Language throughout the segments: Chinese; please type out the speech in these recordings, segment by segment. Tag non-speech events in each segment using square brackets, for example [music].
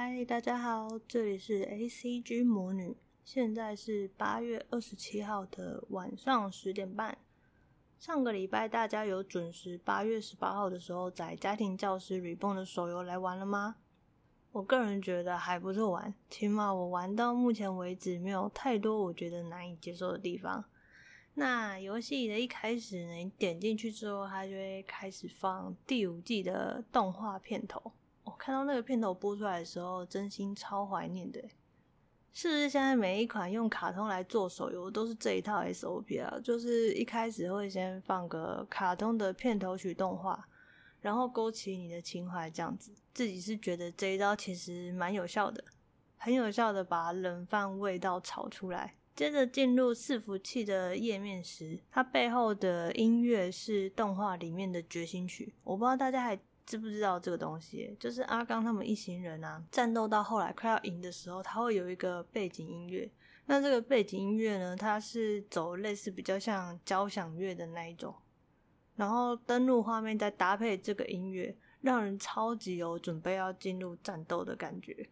嗨，大家好，这里是 ACG 魔女，现在是八月二十七号的晚上十点半。上个礼拜大家有准时八月十八号的时候在家庭教师 Reborn 的手游来玩了吗？我个人觉得还不错玩，起码我玩到目前为止没有太多我觉得难以接受的地方。那游戏的一开始呢，你点进去之后，它就会开始放第五季的动画片头。看到那个片头播出来的时候，真心超怀念的。是不是现在每一款用卡通来做手游都是这一套 SOP 啊？就是一开始会先放个卡通的片头曲动画，然后勾起你的情怀，这样子。自己是觉得这一招其实蛮有效的，很有效的把冷饭味道炒出来。接着进入伺服器的页面时，它背后的音乐是动画里面的决心曲。我不知道大家还知不知道这个东西？就是阿刚他们一行人啊，战斗到后来快要赢的时候，他会有一个背景音乐。那这个背景音乐呢，它是走类似比较像交响乐的那一种，然后登录画面再搭配这个音乐，让人超级有准备要进入战斗的感觉。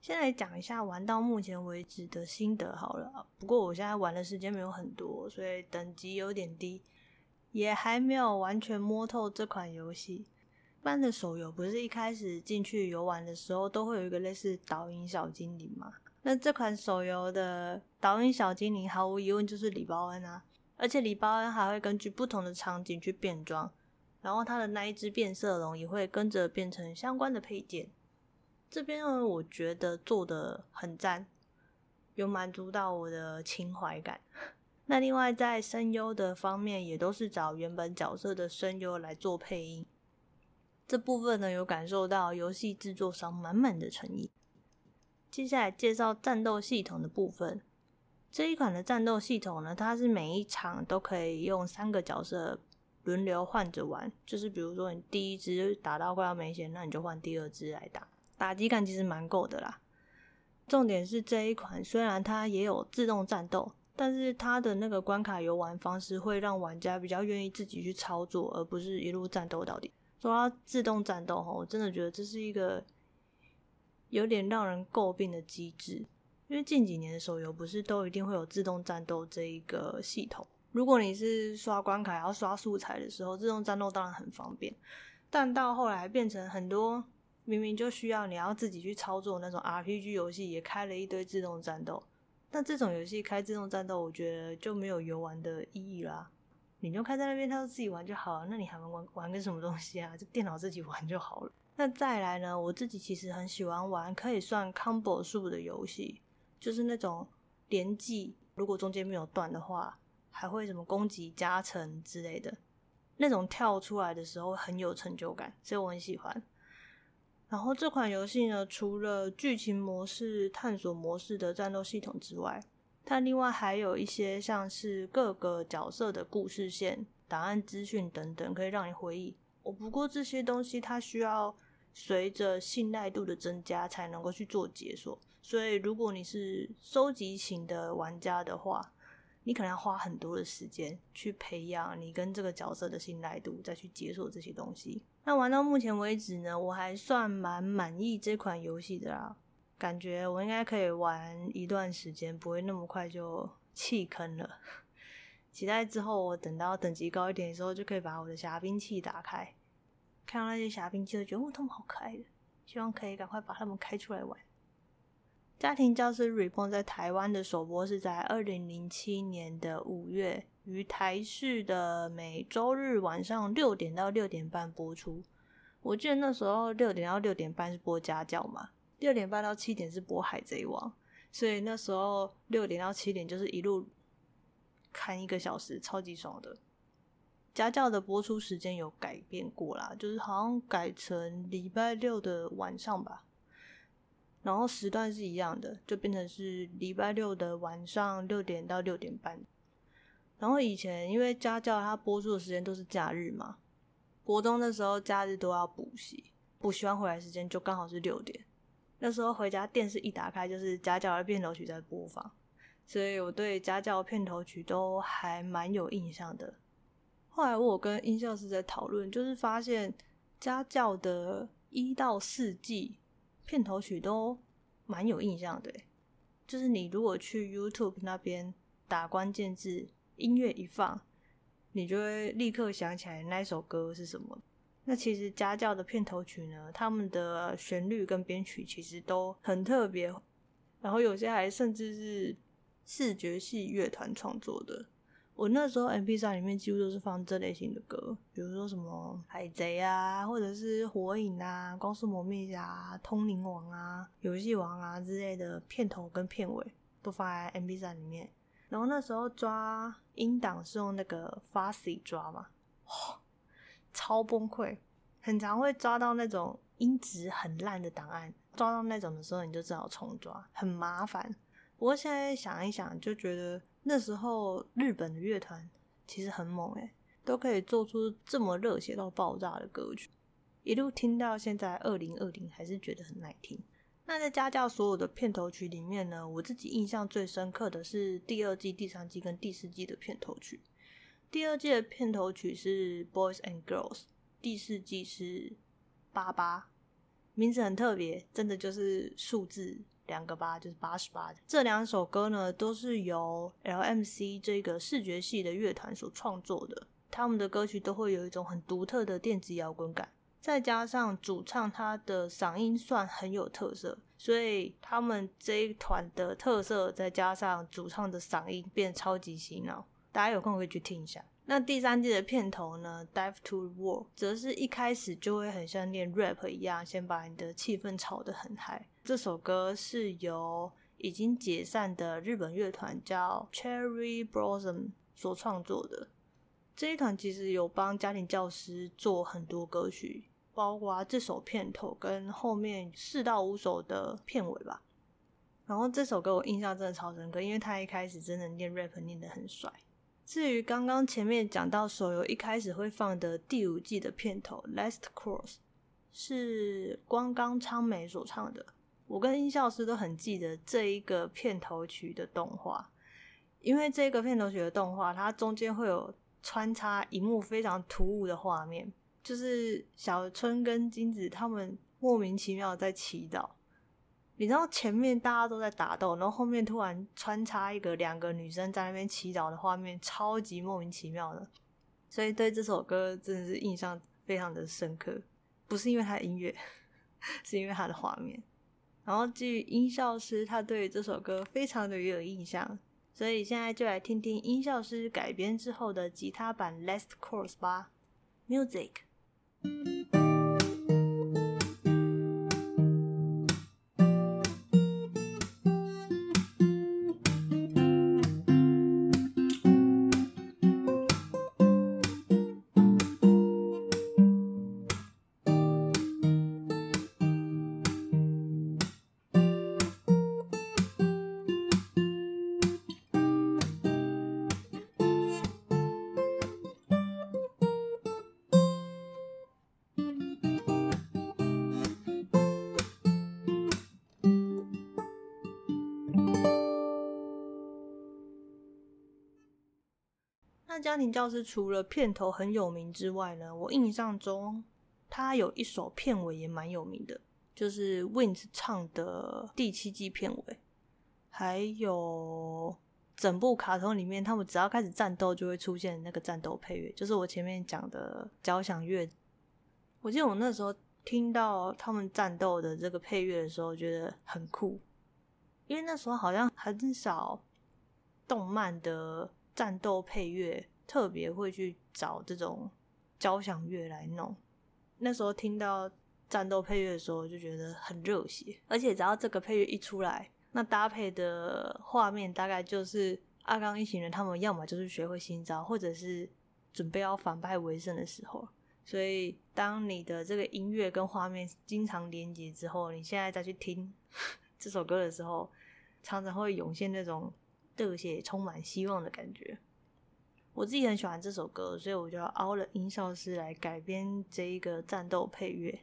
先来讲一下玩到目前为止的心得好了。不过我现在玩的时间没有很多，所以等级有点低，也还没有完全摸透这款游戏。般的手游不是一开始进去游玩的时候都会有一个类似导引小精灵吗？那这款手游的导引小精灵毫无疑问就是李包恩啊，而且李包恩还会根据不同的场景去变装，然后他的那一只变色龙也会跟着变成相关的配件。这边呢，我觉得做的很赞，有满足到我的情怀感。那另外在声优的方面，也都是找原本角色的声优来做配音。这部分呢，有感受到游戏制作商满满的诚意。接下来介绍战斗系统的部分。这一款的战斗系统呢，它是每一场都可以用三个角色轮流换着玩。就是比如说你第一只打到快要没血，那你就换第二只来打，打击感其实蛮够的啦。重点是这一款虽然它也有自动战斗，但是它的那个关卡游玩方式会让玩家比较愿意自己去操作，而不是一路战斗到底。说到自动战斗哈，我真的觉得这是一个有点让人诟病的机制，因为近几年的手游不是都一定会有自动战斗这一个系统。如果你是刷关卡要刷素材的时候，自动战斗当然很方便，但到后来变成很多明明就需要你要自己去操作那种 RPG 游戏，也开了一堆自动战斗。那这种游戏开自动战斗，我觉得就没有游玩的意义啦。你就开在那边，他就自己玩就好了。那你还玩玩玩个什么东西啊？就电脑自己玩就好了。那再来呢？我自己其实很喜欢玩可以算 combo 数的游戏，就是那种连击，如果中间没有断的话，还会什么攻击加成之类的。那种跳出来的时候很有成就感，所以我很喜欢。然后这款游戏呢，除了剧情模式、探索模式的战斗系统之外，它另外还有一些像是各个角色的故事线、档案资讯等等，可以让你回忆。我，不过这些东西它需要随着信赖度的增加才能够去做解锁，所以如果你是收集型的玩家的话，你可能要花很多的时间去培养你跟这个角色的信赖度，再去解锁这些东西。那玩到目前为止呢，我还算蛮满意这款游戏的啦。感觉我应该可以玩一段时间，不会那么快就弃坑了。期待之后我等到等级高一点的时候，就可以把我的侠兵器打开。看到那些侠兵器，就觉得哦，他们好可爱的，希望可以赶快把他们开出来玩。家庭教师 Reborn 在台湾的首播是在二零零七年的五月，于台视的每周日晚上六点到六点半播出。我记得那时候六点到六点半是播家教嘛。六点半到七点是播《海贼王》，所以那时候六点到七点就是一路看一个小时，超级爽的。家教的播出时间有改变过啦，就是好像改成礼拜六的晚上吧，然后时段是一样的，就变成是礼拜六的晚上六点到六点半。然后以前因为家教它播出的时间都是假日嘛，国中的时候假日都要补习，补习完回来时间就刚好是六点。那时候回家，电视一打开就是家教的片头曲在播放，所以我对家教片头曲都还蛮有印象的。后来我跟音效师在讨论，就是发现家教的一到四季片头曲都蛮有印象的。就是你如果去 YouTube 那边打关键字，音乐一放，你就会立刻想起来那首歌是什么。那其实家教的片头曲呢，他们的旋律跟编曲其实都很特别，然后有些还甚至是视觉系乐团创作的。我那时候 MP3 里面几乎都是放这类型的歌，比如说什么海贼啊，或者是火影啊、光速蒙面侠、通灵王啊、游戏王啊之类的片头跟片尾都放在 MP3 里面。然后那时候抓音档是用那个 Fuzzy 抓嘛。超崩溃，很常会抓到那种音质很烂的档案，抓到那种的时候，你就只好重抓，很麻烦。不过现在想一想，就觉得那时候日本的乐团其实很猛诶，都可以做出这么热血到爆炸的歌曲，一路听到现在二零二零还是觉得很耐听。那在家教所有的片头曲里面呢，我自己印象最深刻的是第二季、第三季跟第四季的片头曲。第二季的片头曲是《Boys and Girls》，第四季是八八，名字很特别，真的就是数字两个八，就是八十八。这两首歌呢，都是由 LMC 这个视觉系的乐团所创作的，他们的歌曲都会有一种很独特的电子摇滚感，再加上主唱他的嗓音算很有特色，所以他们这一团的特色，再加上主唱的嗓音变超级洗脑。大家有空可以去听一下。那第三季的片头呢，《Dive to World》则是一开始就会很像念 rap 一样，先把你的气氛炒得很嗨。这首歌是由已经解散的日本乐团叫 Cherry Blossom 所创作的。这一团其实有帮家庭教师做很多歌曲，包括这首片头跟后面四到五首的片尾吧。然后这首歌我印象真的超深刻，因为他一开始真的念 rap 念得很帅。至于刚刚前面讲到手游一开始会放的第五季的片头《Last Cross》，是光冈昌美所唱的。我跟音效师都很记得这一个片头曲的动画，因为这个片头曲的动画，它中间会有穿插一幕非常突兀的画面，就是小春跟金子他们莫名其妙在祈祷。你知道前面大家都在打斗，然后后面突然穿插一个两个女生在那边祈祷的画面，超级莫名其妙的，所以对这首歌真的是印象非常的深刻。不是因为它的音乐，[laughs] 是因为它的画面。然后基于音效师他对这首歌非常的有印象，所以现在就来听听音效师改编之后的吉他版《Last Chorus》吧，Music。家庭教师除了片头很有名之外呢，我印象中他有一首片尾也蛮有名的，就是 Wings 唱的第七季片尾，还有整部卡通里面，他们只要开始战斗就会出现那个战斗配乐，就是我前面讲的交响乐。我记得我那时候听到他们战斗的这个配乐的时候，觉得很酷，因为那时候好像很少动漫的。战斗配乐特别会去找这种交响乐来弄。那时候听到战斗配乐的时候，就觉得很热血。而且只要这个配乐一出来，那搭配的画面大概就是阿刚一行人他们要么就是学会新招，或者是准备要反败为胜的时候。所以当你的这个音乐跟画面经常连接之后，你现在再去听 [laughs] 这首歌的时候，常常会涌现那种。热血充满希望的感觉，我自己很喜欢这首歌，所以我就要了音效师来改编这一个战斗配乐，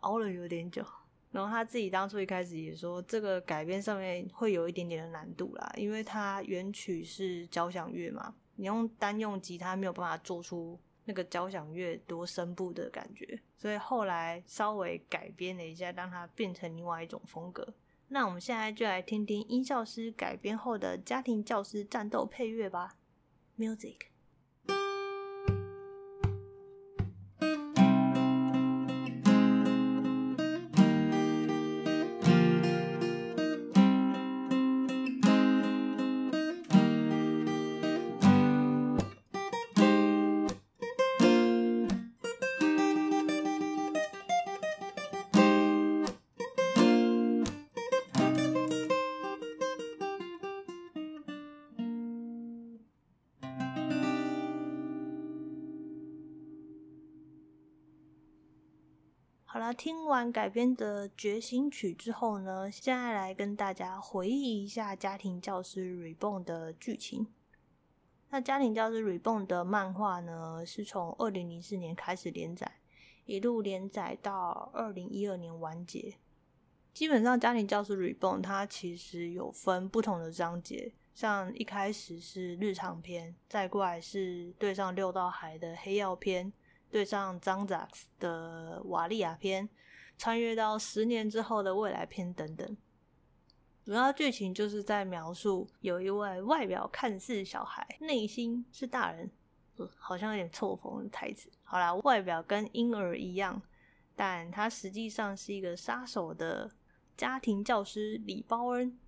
熬了有点久。然后他自己当初一开始也说，这个改编上面会有一点点的难度啦，因为它原曲是交响乐嘛，你用单用吉他没有办法做出那个交响乐多声部的感觉，所以后来稍微改编了一下，让它变成另外一种风格。那我们现在就来听听音效师改编后的家庭教师战斗配乐吧，Music。听完改编的《觉醒曲》之后呢，现在来跟大家回忆一下《家庭教师 Reborn》的剧情。那《家庭教师 Reborn》的漫画呢，是从二零零四年开始连载，一路连载到二零一二年完结。基本上，《家庭教师 Reborn》它其实有分不同的章节，像一开始是日常篇，再过来是对上六道海的黑曜篇。对上张扎克的瓦利亚篇，穿越到十年之后的未来篇等等，主要剧情就是在描述有一位外表看似小孩，内心是大人，呃，好像有点错峰的台词。好啦，外表跟婴儿一样，但他实际上是一个杀手的家庭教师李包恩，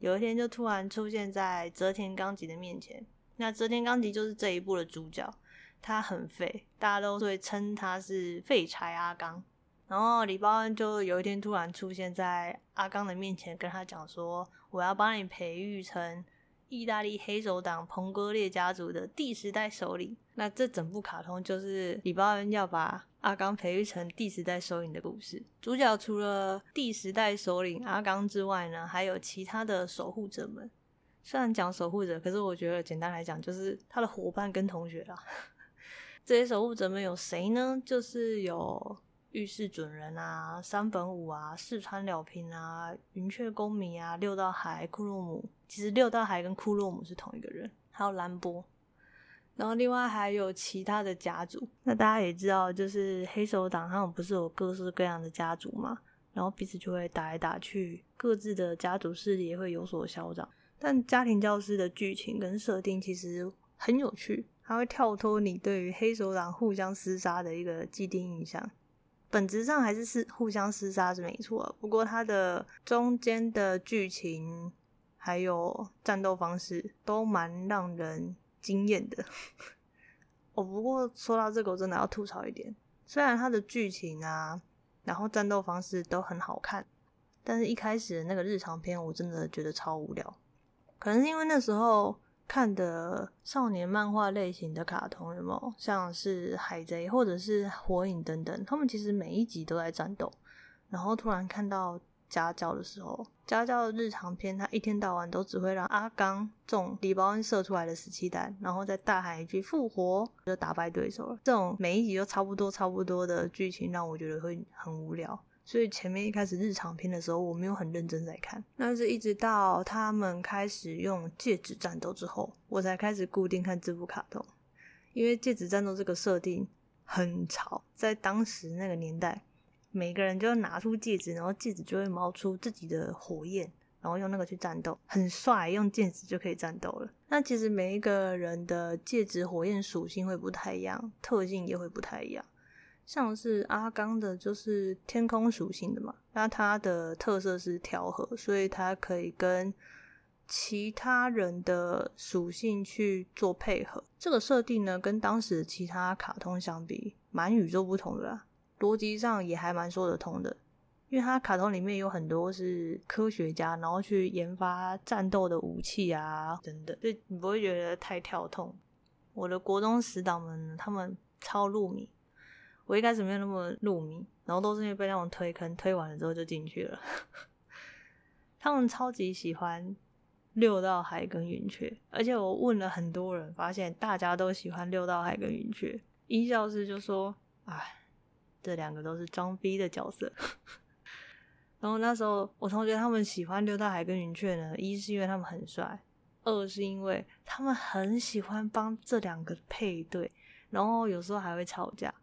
有一天就突然出现在泽田纲吉的面前。那泽田纲吉就是这一部的主角。他很废，大家都会称他是废柴阿刚。然后李包恩就有一天突然出现在阿刚的面前，跟他讲说：“我要帮你培育成意大利黑手党彭哥列家族的第十代首领。”那这整部卡通就是李包恩要把阿刚培育成第十代首领的故事。主角除了第十代首领阿刚之外呢，还有其他的守护者们。虽然讲守护者，可是我觉得简单来讲就是他的伙伴跟同学啦。这些守护者们有谁呢？就是有御世准人啊、山本舞啊、四川了平啊、云雀公民啊、六道海、库洛姆。其实六道海跟库洛姆是同一个人，还有兰波。然后另外还有其他的家族。那大家也知道，就是黑手党他们不是有各式各样的家族嘛？然后彼此就会打来打去，各自的家族势力也会有所消长。但家庭教师的剧情跟设定其实很有趣。它会跳脱你对于黑手党互相厮杀的一个既定印象，本质上还是是互相厮杀是没错，不过它的中间的剧情还有战斗方式都蛮让人惊艳的。[laughs] 哦，不过说到这个，我真的要吐槽一点，虽然它的剧情啊，然后战斗方式都很好看，但是一开始那个日常篇我真的觉得超无聊，可能是因为那时候。看的少年漫画类型的卡通有没有？像是海贼或者是火影等等，他们其实每一集都在战斗。然后突然看到家教的时候，家教的日常篇，他一天到晚都只会让阿纲中李包恩射出来的死气弹，然后再大喊一句复活，就打败对手了。这种每一集都差不多差不多的剧情，让我觉得会很无聊。所以前面一开始日常篇的时候，我没有很认真在看。那是一直到他们开始用戒指战斗之后，我才开始固定看这部卡通。因为戒指战斗这个设定很潮，在当时那个年代，每个人就要拿出戒指，然后戒指就会冒出自己的火焰，然后用那个去战斗，很帅，用戒指就可以战斗了。那其实每一个人的戒指火焰属性会不太一样，特性也会不太一样。像是阿纲的，就是天空属性的嘛，那它的特色是调和，所以它可以跟其他人的属性去做配合。这个设定呢，跟当时其他卡通相比，蛮与众不同的啦，逻辑上也还蛮说得通的。因为它卡通里面有很多是科学家，然后去研发战斗的武器啊等等，所以你不会觉得太跳痛。我的国中死党们，他们超入迷。我一开始没有那么入迷，然后都是因为被那种推坑推完了之后就进去了。[laughs] 他们超级喜欢六道海跟云雀，而且我问了很多人，发现大家都喜欢六道海跟云雀。音效师就说：“哎，这两个都是装逼的角色。[laughs] ”然后那时候我同学他们喜欢六道海跟云雀呢，一是因为他们很帅，二是因为他们很喜欢帮这两个配对。然后有时候还会吵架，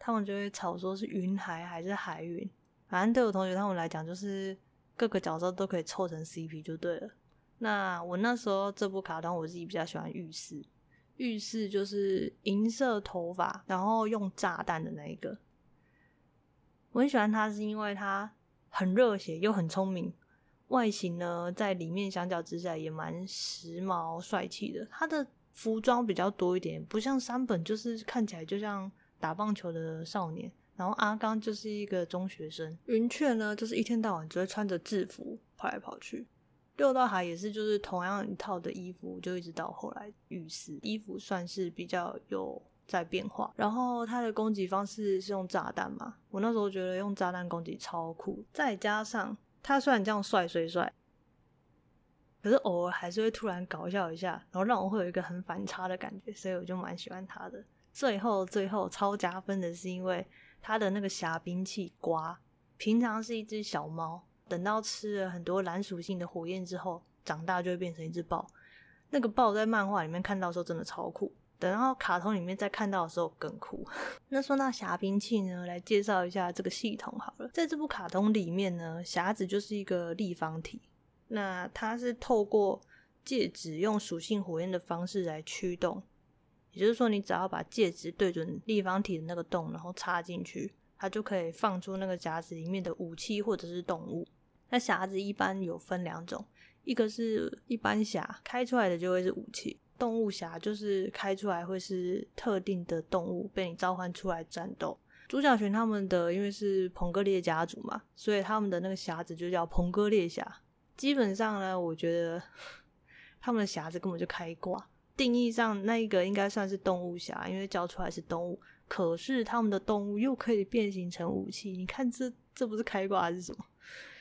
他们就会吵说是云海还是海云，反正对我同学他们来讲，就是各个角色都可以凑成 CP 就对了。那我那时候这部卡通我自己比较喜欢浴室，浴室就是银色头发，然后用炸弹的那一个，我很喜欢他是因为他很热血又很聪明。外形呢，在里面相较之下也蛮时髦帅气的。他的服装比较多一点，不像山本，就是看起来就像打棒球的少年。然后阿刚就是一个中学生。云雀呢，就是一天到晚只会穿着制服跑来跑去。六道海也是，就是同样一套的衣服，就一直到后来浴室衣服算是比较有在变化。然后他的攻击方式是用炸弹嘛，我那时候觉得用炸弹攻击超酷，再加上。他虽然这样帅帅帅，可是偶尔还是会突然搞笑一下，然后让我会有一个很反差的感觉，所以我就蛮喜欢他的。最后最后超加分的是因为他的那个霞兵器瓜，平常是一只小猫，等到吃了很多蓝属性的火焰之后，长大就会变成一只豹。那个豹在漫画里面看到的时候真的超酷。等到卡通里面再看到的时候更酷。[laughs] 那说到霞兵器呢，来介绍一下这个系统好了。在这部卡通里面呢，匣子就是一个立方体，那它是透过戒指用属性火焰的方式来驱动，也就是说，你只要把戒指对准立方体的那个洞，然后插进去，它就可以放出那个匣子里面的武器或者是动物。那匣子一般有分两种，一个是一般匣，开出来的就会是武器。动物匣就是开出来会是特定的动物被你召唤出来战斗。主角群他们的因为是彭格列家族嘛，所以他们的那个匣子就叫彭格列匣。基本上呢，我觉得 [laughs] 他们的匣子根本就开挂。定义上那一个应该算是动物侠，因为叫出来是动物，可是他们的动物又可以变形成武器。你看这这不是开挂还是什么？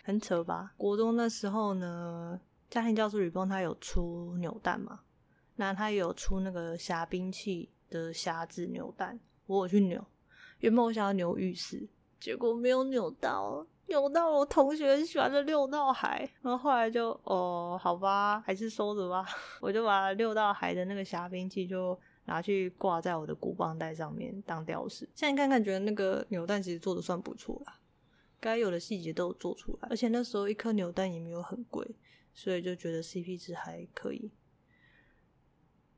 很扯吧？国中那时候呢，家庭教师吕蹦他有出扭蛋嘛？那他有出那个侠兵器的侠子扭蛋，我有去扭。原本我想要扭浴室，结果没有扭到，扭到我同学很喜欢的六道海。然后后来就哦，好吧，还是收着吧。[laughs] 我就把六道海的那个霞兵器就拿去挂在我的鼓棒带上面当吊饰。现在看看，觉得那个扭蛋其实做的算不错啦，该有的细节都有做出来，而且那时候一颗扭蛋也没有很贵，所以就觉得 CP 值还可以。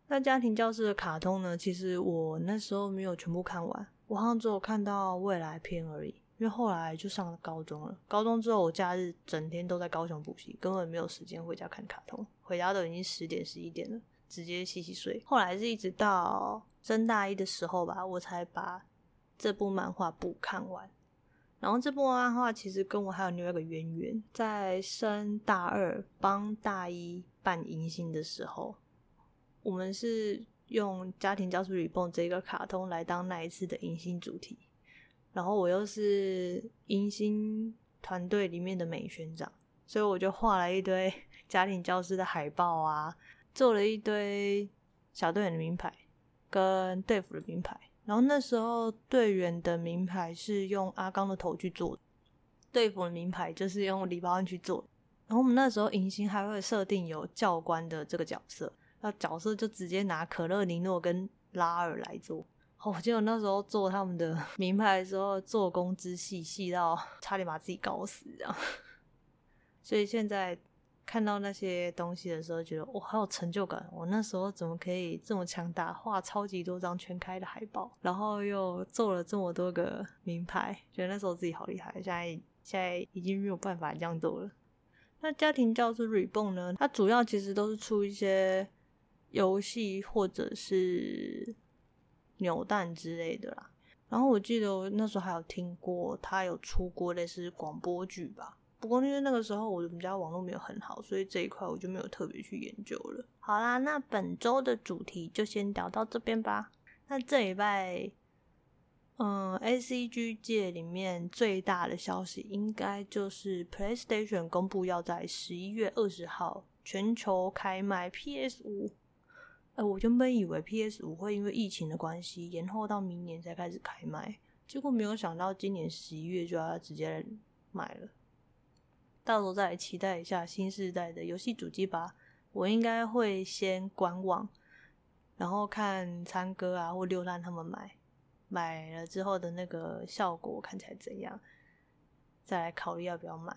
那家庭教室的卡通呢？其实我那时候没有全部看完，我好像只有看到未来篇而已。因为后来就上了高中了，高中之后我假日整天都在高雄补习，根本没有时间回家看卡通。回家都已经十点十一点了，直接洗洗睡。后来是一直到升大一的时候吧，我才把这部漫画补看完。然后这部漫画其实跟我还有另外一个渊源，在升大二帮大一办迎新的时候。我们是用家庭教师吕蹦这个卡通来当那一次的迎新主题，然后我又是迎新团队里面的美宣长，所以我就画了一堆 [laughs] 家庭教师的海报啊，做了一堆小队员的名牌跟队服的名牌，然后那时候队员的名牌是用阿刚的头去做，队服的名牌就是用李包恩去做，然后我们那时候迎新还会设定有教官的这个角色。那角色就直接拿可乐尼诺跟拉尔来做。我记得那时候做他们的 [laughs] 名牌的时候，做工之细细到差点把自己搞死这样。所以现在看到那些东西的时候，觉得哇，好有成就感！我那时候怎么可以这么强大，画超级多张全开的海报，然后又做了这么多个名牌，觉得那时候自己好厉害。现在现在已经没有办法这样做了。那家庭教师 Reborn 呢？它主要其实都是出一些。游戏或者是扭蛋之类的啦，然后我记得我那时候还有听过他有出过类似广播剧吧，不过因为那个时候我们家网络没有很好，所以这一块我就没有特别去研究了。好啦，那本周的主题就先聊到这边吧。那这礼拜，嗯，ACG 界里面最大的消息应该就是 PlayStation 公布要在十一月二十号全球开卖 PS 五。我原本以为 PS 五会因为疫情的关系延后到明年才开始开卖，结果没有想到今年十一月就要直接买了。到时候再来期待一下新世代的游戏主机吧。我应该会先观望，然后看参哥啊或六探他们买，买了之后的那个效果看起来怎样，再来考虑要不要买。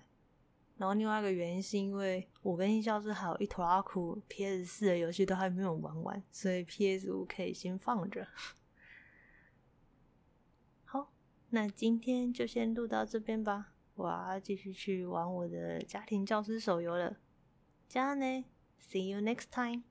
然后另外一个原因是因为我跟音效师还有一坨阿酷 PS 四的游戏都还没有玩完，所以 PS 五可以先放着。好，那今天就先录到这边吧，我要继续去玩我的家庭教师手游了。加呢，See you next time。